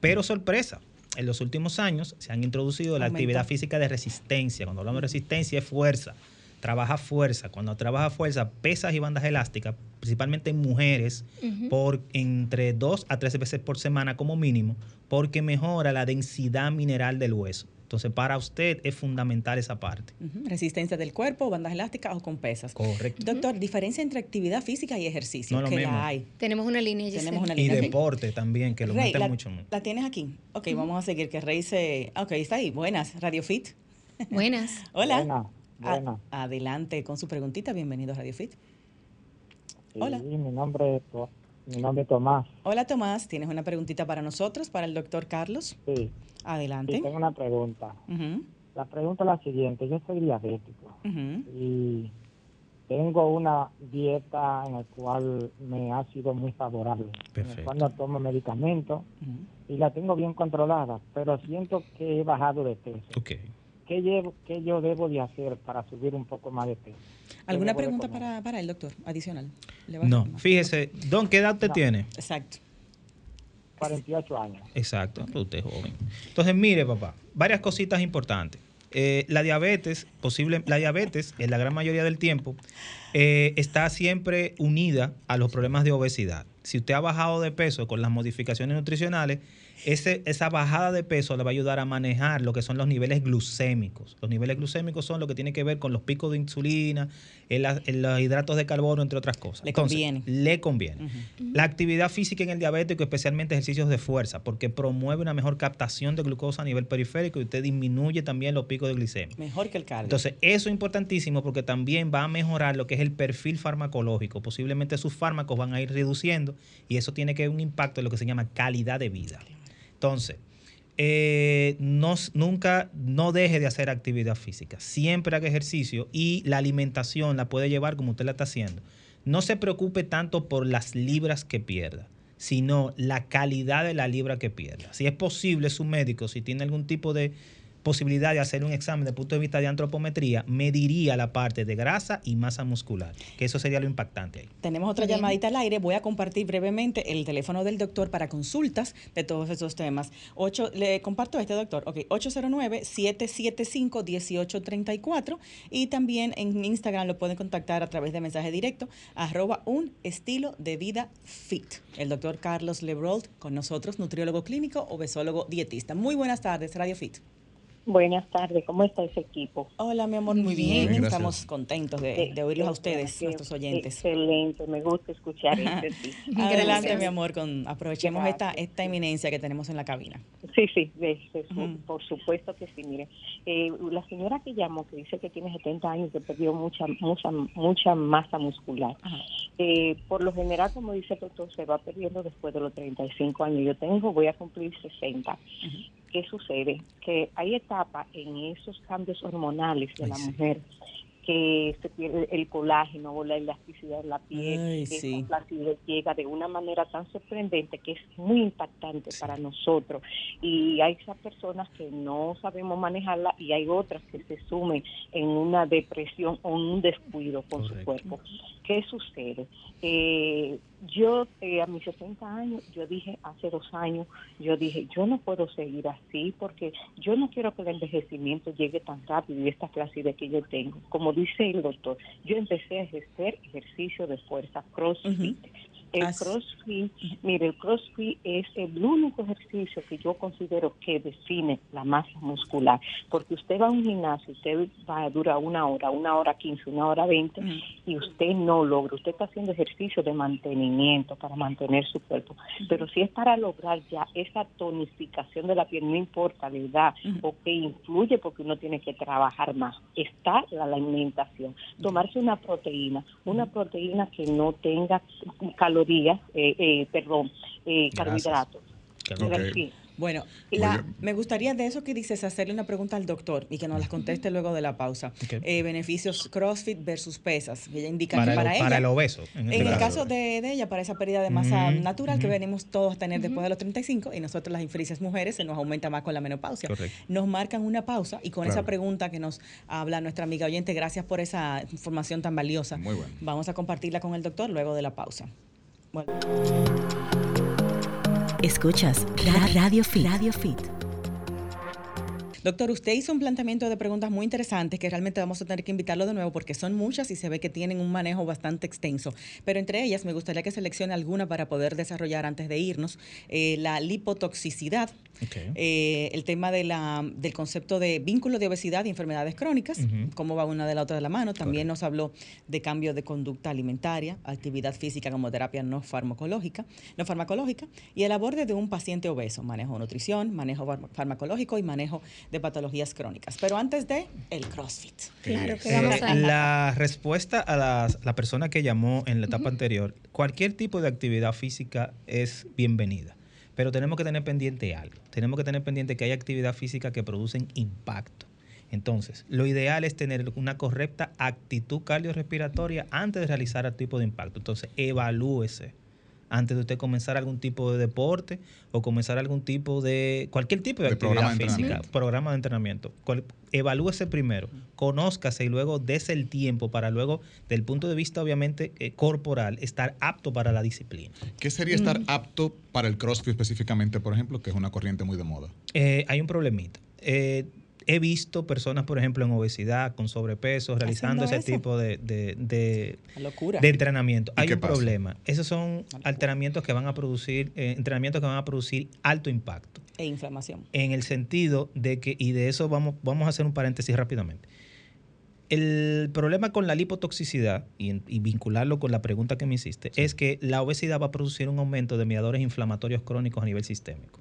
Pero sorpresa, en los últimos años se han introducido la actividad física de resistencia. Cuando hablamos de resistencia es fuerza. Trabaja fuerza. Cuando trabaja fuerza, pesas y bandas elásticas, principalmente en mujeres, por entre dos a tres veces por semana como mínimo, porque mejora la densidad mineral del hueso. Entonces, para usted es fundamental esa parte. Resistencia del cuerpo, bandas elásticas o con pesas. Correcto. Doctor, diferencia entre actividad física y ejercicio. No lo que mismo. la hay. Tenemos una línea, Giselle. Tenemos una Y aquí. deporte también, que lo Rey, la, mucho. la tienes aquí. Ok, vamos a seguir. Que Rey se. Ok, está ahí. Buenas, Radio Fit. Buenas. Hola. Buena, Buenas. adelante con su preguntita. Bienvenido a Radio Fit. Sí, Hola. mi nombre mi nombre es Tomás. Hola Tomás, ¿tienes una preguntita para nosotros, para el doctor Carlos? Sí, Adelante. tengo una pregunta. La pregunta es la siguiente. Yo soy diabético y tengo una dieta en la cual me ha sido muy favorable. Perfecto. Cuando tomo medicamentos y la tengo bien controlada, pero siento que he bajado de peso. Ok. ¿Qué, llevo, qué yo debo de hacer para subir un poco más de peso? ¿Alguna pregunta para, para el doctor adicional? ¿Le va a No, fíjese, Don, ¿qué edad usted No. tiene? Exacto. 48 años. Exacto, usted es joven. Entonces, mire, papá, varias cositas importantes. Eh, la diabetes, posible, la diabetes, en la gran mayoría del tiempo, eh, está siempre unida a los problemas de obesidad. Si usted ha bajado de peso con las modificaciones nutricionales, ese, esa bajada de peso le va a ayudar a manejar lo que son los niveles glucémicos. Los niveles glucémicos son lo que tiene que ver con los picos de insulina, el- el- los hidratos de carbono, entre otras cosas. Le Entonces, conviene. Le conviene. La actividad física en el diabético, especialmente ejercicios de fuerza, porque promueve una mejor captación de glucosa a nivel periférico y usted disminuye también los picos de glicemia. Mejor que el cardio. Entonces, eso es importantísimo porque también va a mejorar lo que es el perfil farmacológico. Posiblemente sus fármacos van a ir reduciendo y eso tiene que ver un impacto en lo que se llama calidad de vida. Entonces, eh, no, nunca, no deje de hacer actividad física. Siempre haga ejercicio y la alimentación la puede llevar como usted la está haciendo. No se preocupe tanto por las libras que pierda, sino la calidad de la libra que pierda. Si es posible, su médico, si tiene algún tipo de posibilidad de hacer un examen desde el punto de vista de antropometría, mediría la parte de grasa y masa muscular, que eso sería lo impactante ahí. Tenemos otra bien. llamadita al aire. Voy a compartir brevemente el teléfono del doctor para consultas de todos esos temas. Ocho, le comparto este doctor. Ok, 809-775-1834. Y también en Instagram lo pueden contactar a través de mensaje directo, arroba un estilo de vida fit. El doctor Carlos Lebrold con nosotros, nutriólogo clínico, obesólogo, dietista. Muy buenas tardes, Radio Fit. Buenas tardes, ¿cómo está ese equipo? Hola, mi amor, muy Bien. Estamos contentos de, de oírlos a ustedes, qué nuestros oyentes. Excelente, me gusta escuchar este. Adelante, Gracias. mi amor, con aprovechemos esta, Gracias. esta eminencia que tenemos en la cabina. Sí, sí, de- de por supuesto que sí. Mire, eh, la señora que llamó, que dice que tiene 70 años, que perdió mucha, mucha, mucha masa muscular. Eh, por lo general, como dice el doctor, se va perdiendo después de los 35 años. Yo tengo, voy a cumplir 60. ¿Qué sucede? Que hay etapas en esos cambios hormonales de Ay, la sí. mujer que se pierde el colágeno o la elasticidad de la piel, Ay, esa sí. flacidez llega de una manera tan sorprendente que es muy impactante Sí. para nosotros. Y hay esas personas que no sabemos manejarla y hay otras que se sumen en una depresión o un descuido con su cuerpo. ¿Qué sucede? Eh, yo eh, a mis 60 años, yo dije hace dos años, yo dije, yo no puedo seguir así porque yo no quiero que el envejecimiento llegue tan rápido y esta clase de que yo tengo. Como dice el doctor, yo empecé a ejercer ejercicio de fuerza, crossfit. El As- CrossFit, mire, el CrossFit es el único ejercicio que yo considero que define la masa muscular, porque usted va a un gimnasio, usted va a durar una hora, una hora quince, una hora veinte, Ujú. y usted no logra, usted está haciendo ejercicio de mantenimiento para mantener su cuerpo, pero si es para lograr ya esa tonificación de la piel, no importa la edad o que influye porque uno tiene que trabajar más, está la alimentación, tomarse una proteína, una proteína que no tenga calorías, eh, eh, perdón, eh, carbohidratos. Sí. Bueno, la- me gustaría de eso que dices hacerle una pregunta al doctor y que nos las conteste luego de la pausa. Eh, beneficios CrossFit versus pesas. Ella indica Para, que para el, ella, para el obeso. en el caso de, de ella, para esa pérdida de masa natural que venimos todos a tener después de los 35 y nosotros las infelices mujeres se nos aumenta más con la menopausia. Correcto. Nos marcan una pausa y con Claro. esa pregunta que nos habla nuestra amiga oyente, gracias por esa información tan valiosa. Muy bueno. Vamos a compartirla con el doctor luego de la pausa. Bueno. Escuchas Ra- Radio Fit. Radio Fit. Doctor, usted hizo un planteamiento de preguntas muy interesantes que realmente vamos a tener que invitarlo de nuevo porque son muchas y se ve que tienen un manejo bastante extenso. Pero entre ellas me gustaría que seleccione alguna para poder desarrollar antes de irnos. Eh, la lipotoxicidad, eh, el tema de la, del concepto de vínculo de obesidad y enfermedades crónicas, cómo va una de la otra de la mano. También nos habló de cambio de conducta alimentaria, actividad física como terapia no farmacológica, no farmacológica y el aborde de un paciente obeso, manejo de nutrición, manejo farma- farmacológico y manejo de patologías crónicas. Pero antes de el CrossFit. Claro que Eh, vamos a... la respuesta a las- la persona que llamó en la etapa anterior, cualquier tipo de actividad física es bienvenida, pero tenemos que tener pendiente algo. Tenemos que tener pendiente que hay actividad física que producen impacto. Entonces, lo ideal es tener una correcta actitud cardiorrespiratoria antes de realizar el tipo de impacto. Entonces, evalúese antes de usted comenzar algún tipo de deporte o comenzar algún tipo de cualquier tipo de, De actividad de física, entrenamiento. programa de entrenamiento. Cual- evalúese primero, conózcase y luego dese el tiempo para luego, del punto de vista obviamente eh, corporal, estar apto para la disciplina. ¿Qué sería estar apto para el CrossFit específicamente, por ejemplo, que es una corriente muy de moda? Eh, hay un problemita. Eh, he visto personas, por ejemplo, en obesidad, con sobrepeso, realizando ese eso. tipo de, de- de- La locura. de entrenamiento. ¿Y Hay qué un pasa? problema. Esos son entrenamientos que van a producir, eh, entrenamientos que van a producir alto impacto. E inflamación. en el sentido de que, y de eso vamos, vamos a hacer un paréntesis rápidamente. El problema con la lipotoxicidad, y vincularlo con la pregunta que me hiciste, es que la obesidad va a producir un aumento de mediadores inflamatorios crónicos a nivel sistémico.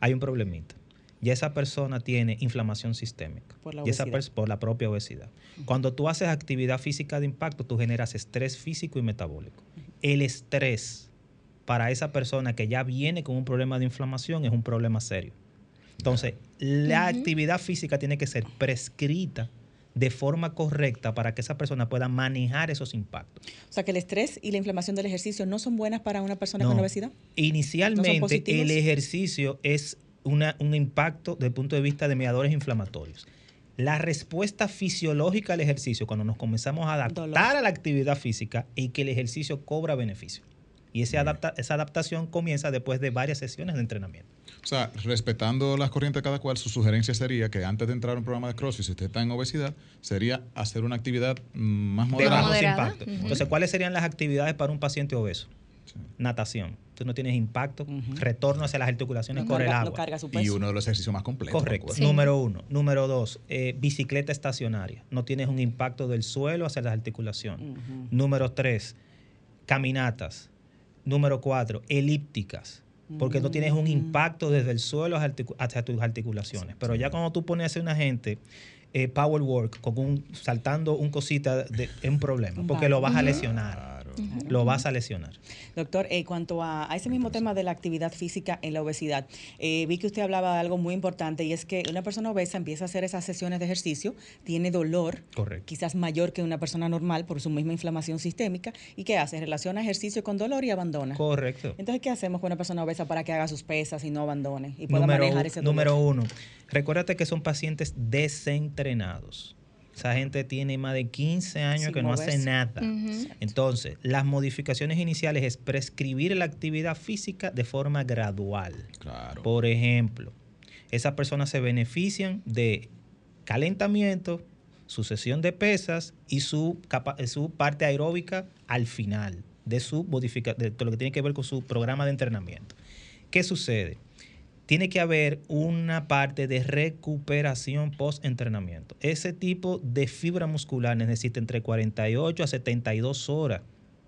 Hay un problemita. Ya esa persona tiene inflamación sistémica. Por la Y esa por la propia obesidad. Cuando tú haces actividad física de impacto, tú generas estrés físico y metabólico. El estrés para esa persona que ya viene con un problema de inflamación es un problema serio. Entonces, la actividad física tiene que ser prescrita de forma correcta para que esa persona pueda manejar esos impactos. O sea que el estrés y la inflamación del ejercicio no son buenas para una persona No. con obesidad. Inicialmente, el ejercicio es una- un impacto desde el punto de vista de mediadores inflamatorios. La respuesta fisiológica al ejercicio, cuando nos comenzamos a adaptar Dolor. a la actividad física, y que el ejercicio cobra beneficio. Y ese adapta- esa adaptación comienza después de varias sesiones de entrenamiento. O sea, respetando las corrientes de cada cual, su sugerencia sería que antes de entrar a un programa de CrossFit, si usted está en obesidad, sería hacer una actividad mm, más de moderada. impactos. Ujú. Entonces, ¿cuáles serían las actividades para un paciente obeso? Natación. Tú no tienes impacto, retorno hacia las articulaciones No por el no agua. carga su Y uno de los ejercicios más completos. Correcto. Sí. Número uno. Número dos, eh, bicicleta estacionaria. No tienes un impacto del suelo hacia las articulaciones. Número tres, caminatas. Número cuatro, elípticas. Porque no tienes un impacto desde el suelo hacia tus articulaciones. Pero ya cuando tú pones a una gente eh, power work, con un, saltando un cosita, de- es un problema. Porque lo vas a lesionar. Lo vas a lesionar. Doctor, en cuanto a, a ese mismo tema de la actividad física en la obesidad, eh, vi que usted hablaba de algo muy importante y es que una persona obesa empieza a hacer esas sesiones de ejercicio, tiene dolor, Correcto. quizás mayor que una persona normal por su misma inflamación sistémica, y ¿qué hace? Relaciona ejercicio con dolor y abandona. Correcto. Entonces, ¿qué hacemos con una persona obesa para que haga sus pesas y no abandone y pueda Número, manejar ese dolor? número uno, recuérdate que son pacientes desentrenados. Esa gente tiene más de 15 años Sin que no hace nada. Entonces, las modificaciones iniciales es prescribir la actividad física de forma gradual. Claro. Por ejemplo, esas personas se benefician de calentamiento, su sesión de pesas y su, capa- su parte aeróbica al final de su modifica de todo lo que tiene que ver con su programa de entrenamiento. ¿Qué sucede? Tiene que haber una parte de recuperación post-entrenamiento. Ese tipo de fibra muscular necesita entre 48 a 72 horas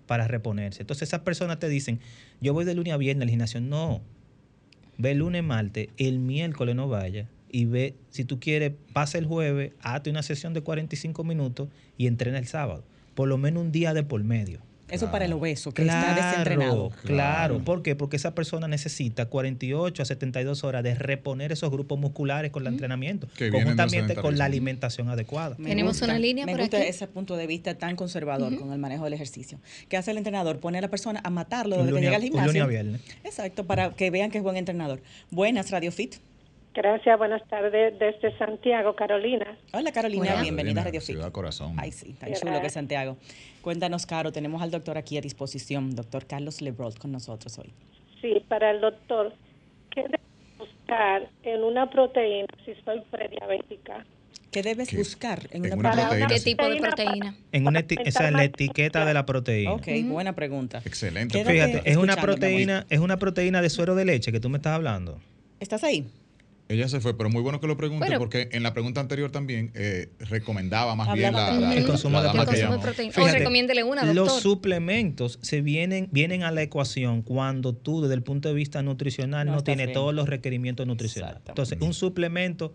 para reponerse. Entonces esas personas te dicen, yo voy de lunes a viernes al gimnasio. No, ve lunes, martes, el miércoles no vaya y ve, si tú quieres, pasa el jueves, hazte una sesión de 45 minutos y entrena el sábado. Por lo menos un día de por medio. Eso para el obeso, que está desentrenado. Claro, claro. ¿Por qué? Porque esa persona necesita 48 a 72 horas de reponer esos grupos musculares con el entrenamiento, Que conjuntamente con la alimentación adecuada. Me Tenemos una línea me por gusta aquí. ese punto de vista tan conservador con el manejo del ejercicio. ¿Qué hace el entrenador? Pone a la persona a matarlo desde que llega al un gimnasio. lunes a viernes. Exacto, para que vean que es buen entrenador. Buenas, Radio Fit. Gracias, buenas tardes desde Santiago, Carolina. Hola, Carolina. Hola. Bienvenida a Radio Fit. Ciudad Corazón. Ay, sí, tan Gracias. chulo que es Santiago. Cuéntanos, Caro, tenemos al doctor aquí a disposición, doctor Carlos Lebrold, con nosotros hoy. Sí, para el doctor, ¿qué debo buscar en una proteína si soy prediabética? ¿Qué debes ¿Qué? buscar en En una, una proteína? proteína, ¿Qué tipo de Proteína? En una eti- esa es la etiqueta de la proteína. Ok, buena pregunta. Excelente. Quédate Fíjate, es una proteína, es una proteína de suero de leche que tú me estás hablando. ¿Estás ahí? Ella se fue, pero muy bueno que lo pregunte Bueno. porque en la pregunta anterior también eh, recomendaba más bien la, El consumo la de proteína. O recomiéndele una, Los doctor. suplementos se vienen, vienen a la ecuación cuando tú, desde el punto de vista nutricional, No no, tienes bien. todos los requerimientos nutricionales. Entonces, un suplemento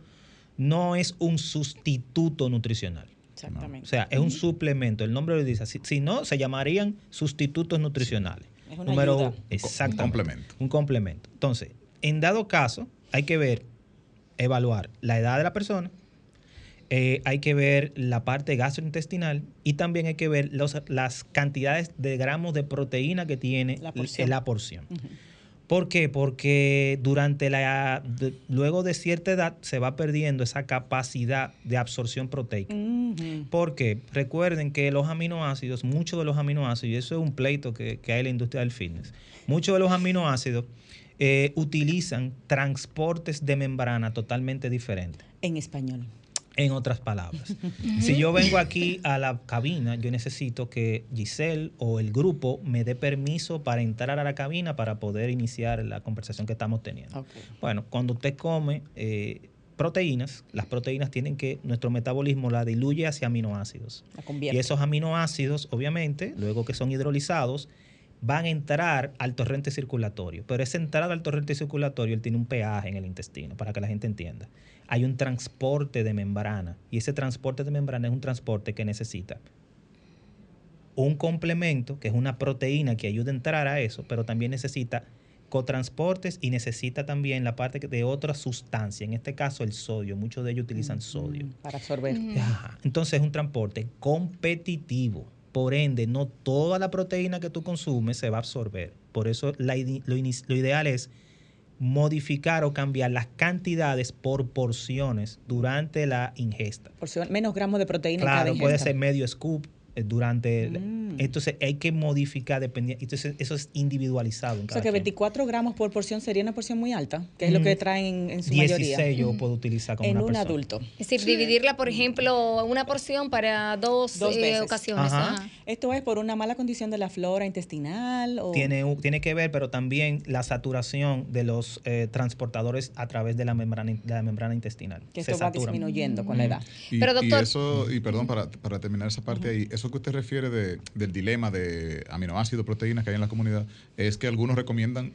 no es un sustituto nutricional. Exactamente. O sea, es un suplemento. El nombre lo dice. Si, si no, se llamarían sustitutos nutricionales. Es una Número ayuda. uno. Exactamente. Un complemento. Un complemento. Entonces, en dado caso, hay que ver, evaluar la edad de la persona, eh, hay que ver la parte gastrointestinal y también hay que ver los- las cantidades de gramos de proteína que tiene La la porción. ¿Por qué? Porque durante la de- luego de cierta edad se va perdiendo esa capacidad de absorción proteica. Porque recuerden que los aminoácidos, muchos de los aminoácidos, y eso es un pleito que, que hay en la industria del fitness, muchos de los aminoácidos eh, utilizan transportes de membrana totalmente diferentes. En español. En otras palabras, si yo vengo aquí a la cabina, yo necesito que Giselle o el grupo me dé permiso para entrar a la cabina para poder iniciar la conversación que estamos teniendo. Bueno, cuando usted come eh, proteínas, las proteínas tienen que, nuestro metabolismo la diluye hacia aminoácidos. La convierte. Y esos aminoácidos, obviamente, luego que son hidrolizados, van a entrar al torrente circulatorio. Pero esa entrada al torrente circulatorio, él tiene un pH en el intestino, para que la gente entienda. Hay un transporte de membrana. Y ese transporte de membrana es un transporte que necesita un complemento, que es una proteína que ayuda a entrar a eso, pero también necesita cotransportes y necesita también la parte de otra sustancia, en este caso el sodio. Muchos de ellos utilizan sodio. Para absorber. Ajá. Entonces es un transporte competitivo. Por ende, no toda la proteína que tú consumes se va a absorber. Por eso la lo, ideal es modificar o cambiar las cantidades por porciones durante la ingesta. Porción- menos gramos de proteína en cada Claro, puede ser medio scoop durante... el- Mm. Entonces hay que modificar dependiendo... Entonces eso es individualizado en O cada sea que quien. 24 gramos por porción sería una porción muy alta, que es lo Mm. que traen en su 16 mayoría. yo puedo utilizar como en una un persona. adulto. Es decir, dividirla, por ejemplo, una porción para dos, Dos eh, ocasiones. Ajá. ajá. ¿Esto es por una mala condición de la flora intestinal? O... Tiene, tiene que ver, pero también la saturación de los eh, transportadores a través de la membrana, de la membrana intestinal. Que Se esto va saturan. disminuyendo con la edad. Y, Pero, y doctor- eso, y perdón, para, para terminar esa parte ahí, eso que usted refiere de- del dilema de aminoácidos, proteínas que hay en la comunidad, es que algunos recomiendan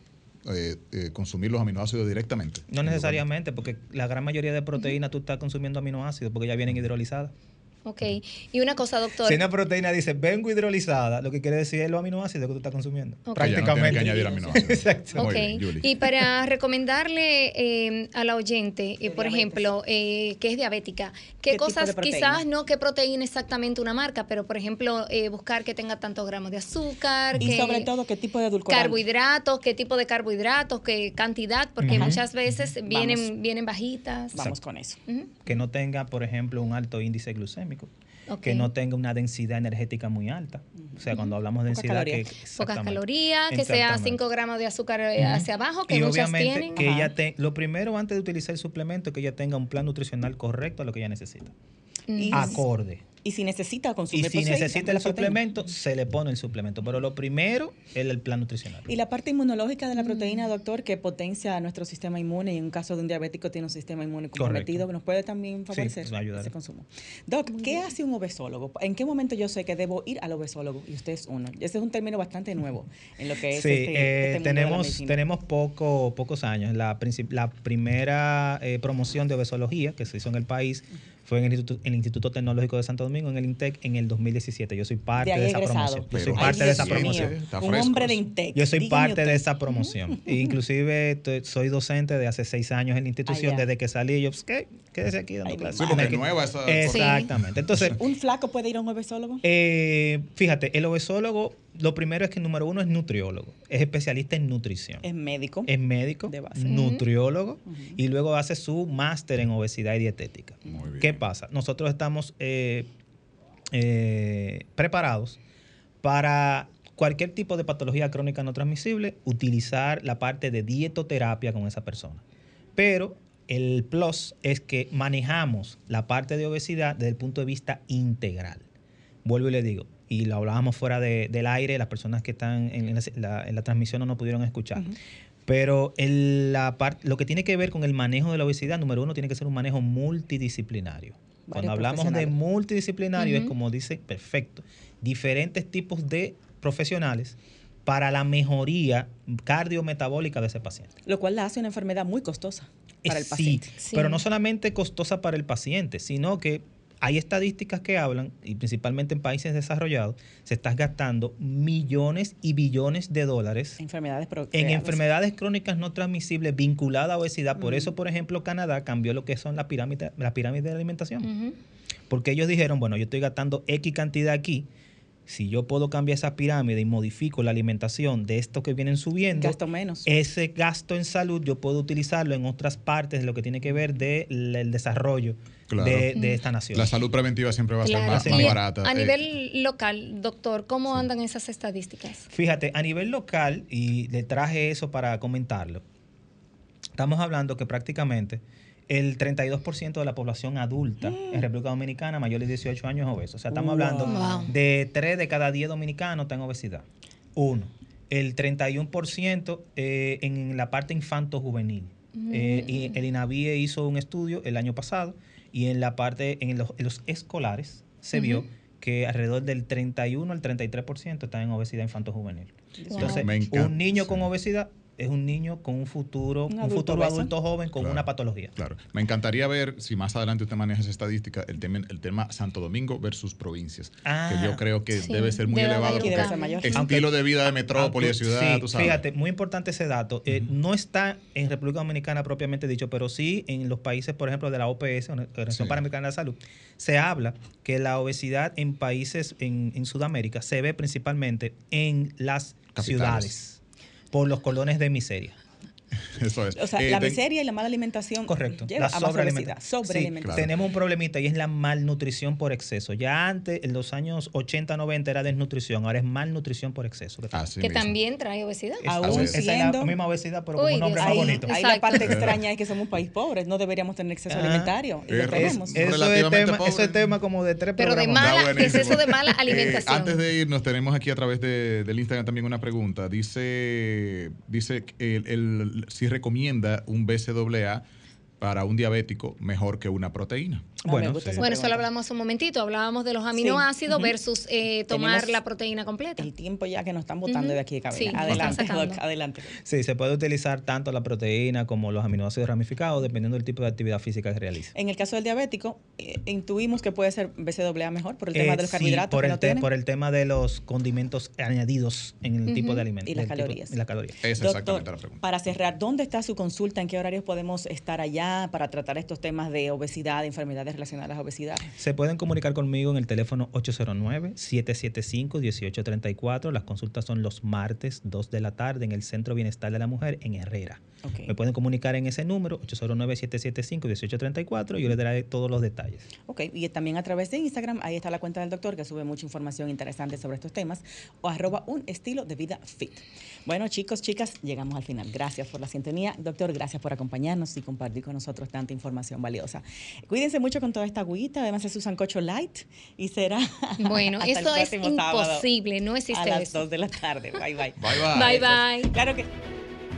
eh, eh, consumir los aminoácidos directamente. No necesariamente, porque la gran mayoría de proteínas tú estás consumiendo aminoácidos porque ya vienen hidrolizadas. Ok. Y una cosa, doctor. Si una proteína dice vengo hidrolizada, lo que quiere decir es los aminoácidos que tú estás consumiendo. Ok. Que ya no tiene Prácticamente. que añadir aminoácidos. Exacto. Muy Ok. bien. Y para recomendarle eh, a la oyente, eh, por ejemplo, eh, que es diabética, ¿qué, ¿Qué tipo cosas, quizás no qué proteína exactamente una marca, pero por ejemplo, eh, buscar que tenga tantos gramos de azúcar, Y que- sobre todo, ¿qué tipo de edulcorante? carbohidratos, qué tipo de carbohidratos, qué cantidad, porque muchas veces vienen, Vamos. vienen bajitas. Vamos con eso. Que no tenga, por ejemplo, un alto índice glucémico. Que no tenga una densidad energética muy alta. O sea, cuando hablamos de densidad... Que. Pocas calorías, que sea Exactamente. 5 gramos de azúcar eh, hacia abajo, que y muchas obviamente tienen. que Ajá. ella te, lo primero antes de utilizar el suplemento que ella tenga un plan nutricional correcto a lo que ella necesita. Y, Acorde. Y si necesita Y consumir si proteína, necesita el suplemento, se le pone el suplemento. Pero lo primero es el plan nutricional. Y la parte inmunológica Mm. de la proteína, doctor, que potencia nuestro sistema inmune y en un caso de un diabético tiene un sistema inmune comprometido, que nos puede también favorecer pues va a ayudar. ese consumo. Doc, ¿qué hace un obesólogo? ¿En qué momento yo sé que debo ir al obesólogo? Y usted es uno. Ese es un término bastante nuevo en lo que es Sí, este, eh, este mundo de la tenemos, tenemos poco, pocos años. La primera eh, promoción de obesología que se hizo en el país fue en el Instituto, el Instituto Tecnológico de Santo Domingo, en el INTEC, en el 2017. Yo soy parte De esa promoción. Yo soy parte de esa mío, promoción. Un hombre de. Intec. Yo soy parte de esa promoción. Inclusive soy docente de hace seis años en la institución. Ah. Desde que salí, yo, pues, ¿qué? Quédese aquí dando clases. Sí, porque es nueva esa Exactamente. Entonces, ¿Un flaco puede ir a un obesólogo? eh, fíjate, el obesólogo, lo primero es que número uno es nutriólogo. Es especialista en nutrición. Es médico. Es médico, De base. nutriólogo y luego hace su máster en obesidad y dietética. Muy bien. ¿Qué pasa? Nosotros estamos eh, eh, preparados para cualquier tipo de patología crónica no transmisible, utilizar la parte de dietoterapia con esa persona. Pero el plus es que manejamos la parte de obesidad desde el punto de vista integral. Vuelvo y le digo, y lo hablábamos fuera de- del aire, las personas que están en la, la- en la transmisión no nos pudieron escuchar. Pero la lo que tiene que ver con el manejo de la obesidad, número uno, tiene que ser un manejo multidisciplinario. Cuando hablamos de multidisciplinario, es como dice, perfecto, diferentes tipos de profesionales para la mejoría cardiometabólica de ese paciente. Lo cual la hace una enfermedad muy costosa. para el Sí, paciente. pero no solamente costosa para el paciente, sino que hay estadísticas que hablan, y principalmente en países desarrollados, se están gastando millones y billones de dólares Enfermedades en enfermedades crónicas no transmisibles vinculadas a obesidad. Por eso, por ejemplo, Canadá cambió lo que son la pirámide, la pirámide de alimentación. Porque ellos dijeron, bueno, yo estoy gastando X cantidad aquí. Si yo puedo cambiar esa pirámide y modifico la alimentación de esto que vienen subiendo, Gasto menos. ese gasto en salud yo puedo utilizarlo en otras partes de lo que tiene que ver del desarrollo Claro. de, de esta nación. La salud preventiva siempre va a ser más barata. A Eh, nivel local, doctor, ¿cómo andan esas estadísticas? Fíjate, a nivel local, y le traje eso para comentarlo, estamos hablando que prácticamente el 32% de la población adulta en República Dominicana mayor de 18 años es obeso. O sea, estamos hablando Wow. de 3 de cada 10 dominicanos están en obesidad. Uno. El 31% eh, en la parte infanto-juvenil. Eh, y el INAVIE hizo un estudio el año pasado y en la parte, en los, en los escolares, se vio que alrededor del 31 al 33% están en obesidad infanto-juvenil. Wow. Entonces, un niño sí. con obesidad es un niño con un futuro, Un un, adulto futuro obeso. adulto joven con Claro. una patología. Claro. Me encantaría ver si más adelante usted maneja esa estadística, el tema, el tema Santo Domingo versus provincias. Ah, que yo creo que sí, debe ser muy debe elevado. porque Debe ser mayor. Estilo Aunque- de vida de metrópoli, de ciudad, sí, tú sabes. Fíjate, muy importante ese dato. Eh, No está en República Dominicana propiamente dicho, pero sí en los países, por ejemplo, de la OPS, Organización Sí. Panamericana de la Salud, se habla que la obesidad en países en, en Sudamérica se ve principalmente en las Capitales. ciudades por los cordones de miseria. Eso es. O sea, Eh, la ten- miseria y la mala alimentación Correcto. lleva la sobrealimentación. Sí, Sobrealimentación. claro. Tenemos un problemita y es la malnutrición por exceso. Ya antes, en los años 80, 90 era desnutrición, ahora es malnutrición por exceso. que también trae obesidad. Es- aún esa es la siendo- misma obesidad, pero Uy, con un nombre más Ahí, bonito. ahí la parte extraña es que somos un país pobre, no deberíamos tener acceso Ah. alimentario. Y lo Es- tenemos. es- Eso es, tema, pobre. eso es tema como de tres Pero de mala, Está ¿qué es buenísimo. eso de mala Eh, alimentación? antes de irnos, tenemos aquí a través de- del Instagram también una pregunta. Dice, dice que el, el- si recomienda un BCAA para un diabético mejor que una proteína. Ah, Bueno, sí. esa Bueno, eso lo pregunta. hablamos un momentito. Hablábamos de los aminoácidos versus eh, tomar Tenemos la proteína completa. El tiempo ya que nos están botando de aquí de cabina. Sí, adelante. Doc, adelante. Sí, se puede utilizar tanto la proteína como los aminoácidos ramificados, dependiendo del tipo de actividad física que realice. En el caso del diabético, eh, intuimos que puede ser BCAA mejor por el tema Eh, de los sí, carbohidratos por que el, no te- tiene. por el tema de los condimentos añadidos en el tipo de alimento. Y las tipo- calorías. y las calorías. Esa es Doctor, exactamente la pregunta. para cerrar, ¿dónde está su consulta? ¿En qué horarios podemos estar allá para tratar estos temas de obesidad, de enfermedades relacionadas a la obesidad? Se pueden comunicar conmigo en el teléfono 809-775-1834. Las consultas son los martes, 2 de la tarde, en el Centro Bienestar de la Mujer, en Herrera. Me pueden comunicar en ese número, 809-775-1834, y yo les daré todos los detalles. Ok, y también a través de Instagram, ahí está la cuenta del doctor que sube mucha información interesante sobre estos temas, o arroba un estilo de vida fit. Bueno, chicos, chicas, llegamos al final. Gracias por la sintonía. Doctor, gracias por acompañarnos y compartir con nosotros tanta información valiosa. Cuídense mucho con toda esta agüita, además es su sancocho light y será Bueno, hasta el eso es próximo sábado imposible, no a existe las eso. 2 de la tarde. Bye, bye. Bye, bye. Bye, bye. Claro que...